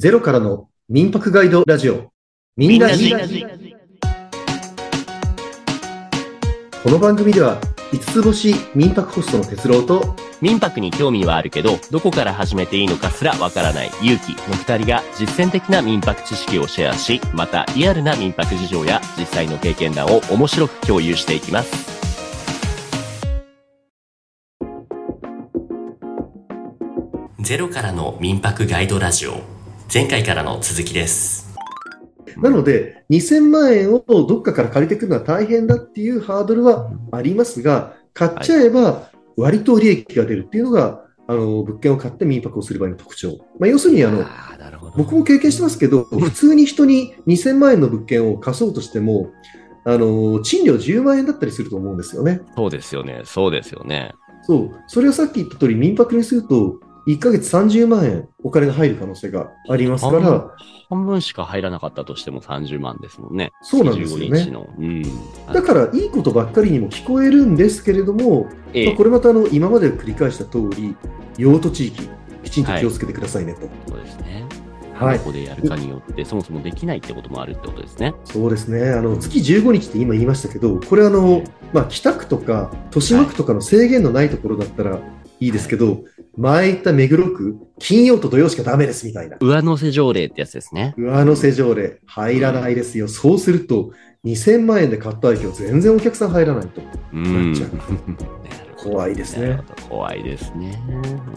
ゼロからの民泊ガイドラジオ。みんなじ。この番組では、五つ星民泊ホストの哲郎と、民泊に興味はあるけど、どこから始めていいのかすらわからない勇気の二人が実践的な民泊知識をシェアし、またリアルな民泊事情や実際の経験談を面白く共有していきます。ゼロからの民泊ガイドラジオ。前回からの続きです。なので、2000万円をどっかから借りてくるのは大変だっていうハードルはありますが、買っちゃえば割と利益が出るっていうのが、あの、物件を買って民泊をする場合の特徴。まあ、要するに、あの。僕も経験してますけど、普通に人に2000万円の物件を貸そうとしても、あの、賃料10万円だったりすると思うんですよね。そうですよね。そうですよね。そう。それをさっき言った通り、民泊にすると、1ヶ月30万円お金が入る可能性がありますから、半分しか入らなかったとしても30万ですもんね。そうなんですよね15日の。うん。だからいいことばっかりにも聞こえるんですけれども、ええまあこれまたあの今まで繰り返した通り、用途地域、きちんと気をつけてくださいねと。そうですね。はいどこでやるかによって、そもそもできないってこともあるってことですね。そうですね。あの、月15日って今言いましたけど、これあの、まあ、北区とか、豊島区とかの制限のないところだったらいいですけど、前言った目黒区、金曜と土曜しかダメですみたいな。上乗せ条例ってやつですね。上乗せ条例、入らないですよ。そうすると、2000万円で買った相手を全然お客さん入らないと。うん。なっちゃう 怖いですね怖いですね。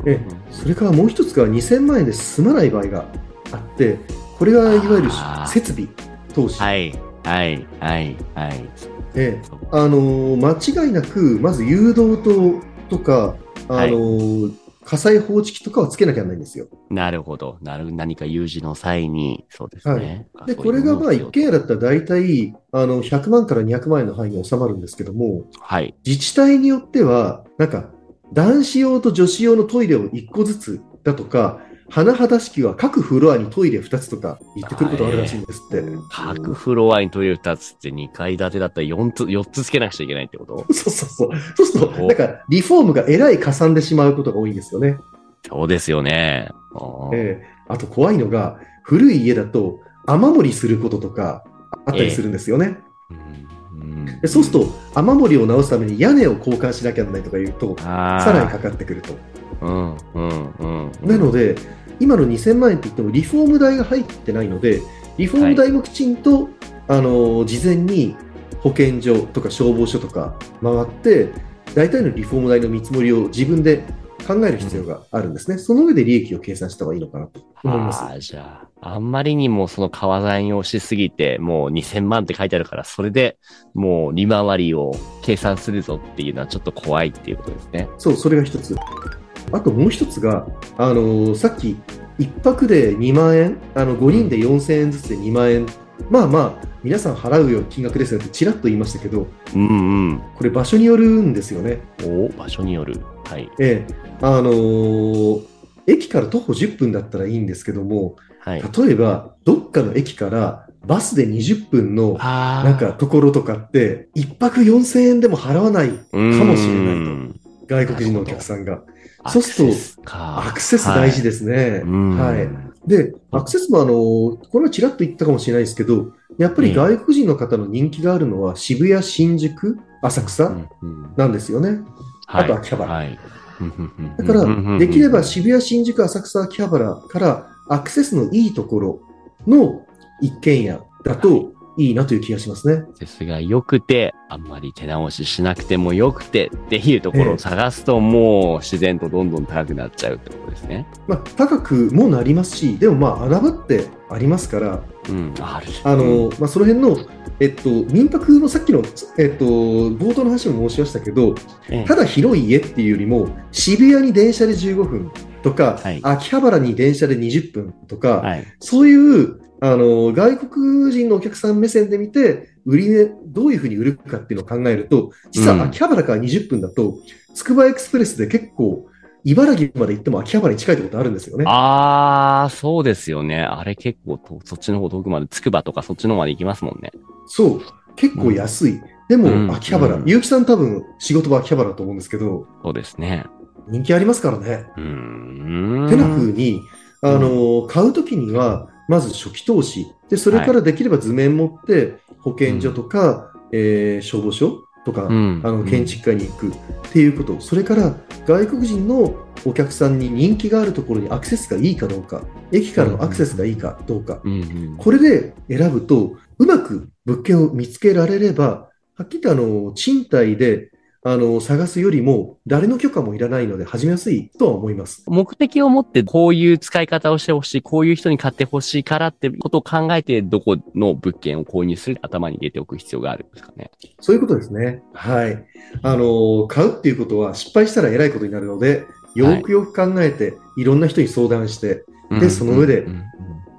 えそれからもう一つが2000万円で済まない場合があって、これがいわゆる設備投資。はい、はい、はい、はい。えあのー間違いなく、まず誘導灯とか、あのー火災報知器とかはつけなきゃならないんですよ。なるほど。なる、何か有事の際に、そうですね。で、これがまあ一軒家だったら大体、あの、100万から200万円の範囲に収まるんですけども、はい。自治体によっては、なんか、男子用と女子用のトイレを1個ずつだとか、甚だしきは各フロアにトイレ2つとか言ってくることがあるらしいんですって。各フロアにトイレ2つって2階建てだったら4つ、4つつけなくちゃいけないってこと？そうそうそう。そうすると、おなんか、リフォームがえらいかさんでしまうことが多いんですよね。そうですよね。あーええあと怖いのが、古い家だと雨漏りすることとかあったりするんですよね。うんでそうすると、雨漏りを直すために屋根を交換しなきゃならないとか言うと、さらにかかってくると。うん、うん、うん。なので、今の2000万円って言ってもリフォーム代が入ってないので、リフォーム代もきちんと、あの事前に保健所とか消防署とか回って、大体のリフォーム代の見積もりを自分で考える必要があるんですね。その上で利益を計算した方がいいのかなと思います。ああ、じゃあ、あんまりにもその川残用しすぎて、もう2000万って書いてあるから、それでもう利回りを計算するぞっていうのはちょっと怖いっていうことですね。そう、それが一つ。あともう一つが、あのーさっき、一泊で2万円、あの5人で4000円ずつで2万円、まあまあ、皆さん払うような金額ですよってちらっと言いましたけど、うんうん。これ場所によるんですよね。お場所による。はい。ええ、あのー駅から徒歩10分だったらいいんですけども、はい。例えば、どっかの駅からバスで20分のあなんかところとかって、一泊4000円でも払わないかかもしれないと、外国人のお客さんが。そうするとアクセス大事ですね。はい。で、アクセスもあの、これはちらっと言ったかもしれないですけど、やっぱり外国人の方の人気があるのは渋谷、新宿、浅草なんですよね。あと秋葉原はい。だから、できれば渋谷、新宿、浅草、秋葉原からアクセスのいいところの一軒家だといいなという気がしますね。アクセスが良くて、あんまり手直ししなくても良くてっていうところを探すと、もう自然とどんどん高くなっちゃうってことですね。まあ、高くもなりますし、でもまあ穴場ってありますから、うん、ある。あの、まあ、その辺の、えっと、民泊のさっきの、えっと、冒頭の話も申しましたけど、ええただ広い家っていうよりも、渋谷に電車で15分とか、はい秋葉原に電車で20分とか、はい。そういうあの外国人のお客さん目線で見て、売り値、どういうふうに売るかっていうのを考えると、実うんは秋葉原から20分だと、つくばエクスプレスで結構、茨城まで行っても秋葉原に近いってことあるんですよね。あー、そうですよね。あれ結構と、そっちの方遠くまで、つくばとかそっちの方まで行きますもんね。そう。結構安い。でも、うん秋葉原、うん結城さん多分仕事は秋葉原だと思うんですけど、そうですね。人気ありますからね。うーん。てな風に、あの、買うときには、まず初期投資。で、それからできれば図面持って、保健所とか、えー、消防署とか、うん、あの建築家に行くっていうこと、それから外国人のお客さんに人気があるところにアクセスがいいかどうか、駅からのアクセスがいいかどうか、うんうん、これで選ぶと、うまく物件を見つけられれば、はっきりとあの賃貸であの、探すよりも、誰の許可もいらないので始めやすいとは思います。目的を持って、こういう使い方をしてほしい、こういう人に買ってほしいからってことを考えて、どこの物件を購入する頭に入れておく必要があるんですかね。そういうことですね。はい。あの、買うっていうことは失敗したら偉いことになるので、よくよく考えて、はい、いろんな人に相談して、で、その上で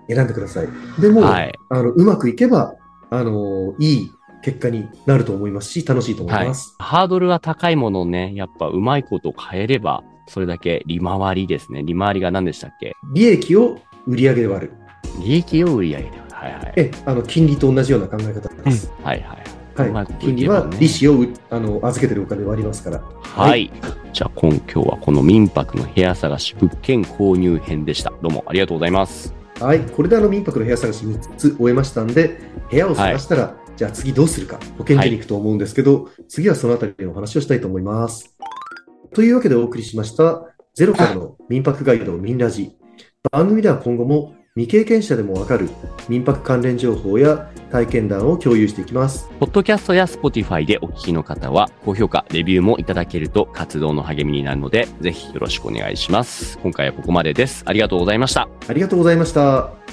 選んでください。でも、はい、あの、うまくいけば、あの、いい結果になると思いますし、楽しいと思います。はい、ハードルは高いものをね、やっぱうまいこと変えれば、それだけ利回りですね。利回りが何でしたっけ？利益を売上で割る。利益を売上で割る。はいはい。え、あの、金利と同じような考え方です。うん、はいはい。はい、金利は利子をあの預けてるお金で割りますから。はい。はい、じゃあ今今日はこの民泊の部屋探し物件購入編でした。どうもありがとうございます。はい。これであの民泊の部屋探し3つ終えましたんで、部屋を探したら、はいじゃあ次どうするか、保健所に行くと思うんですけど、はい、次はそのあたりのお話をしたいと思います。というわけでお送りしました、ゼロからの民泊ガイド民ラジ。番組では今後も未経験者でもわかる民泊関連情報や体験談を共有していきます。ポッドキャストや Spotify でお聞きの方は、高評価、レビューもいただけると活動の励みになるので、ぜひよろしくお願いします。今回はここまでです。ありがとうございました。ありがとうございました。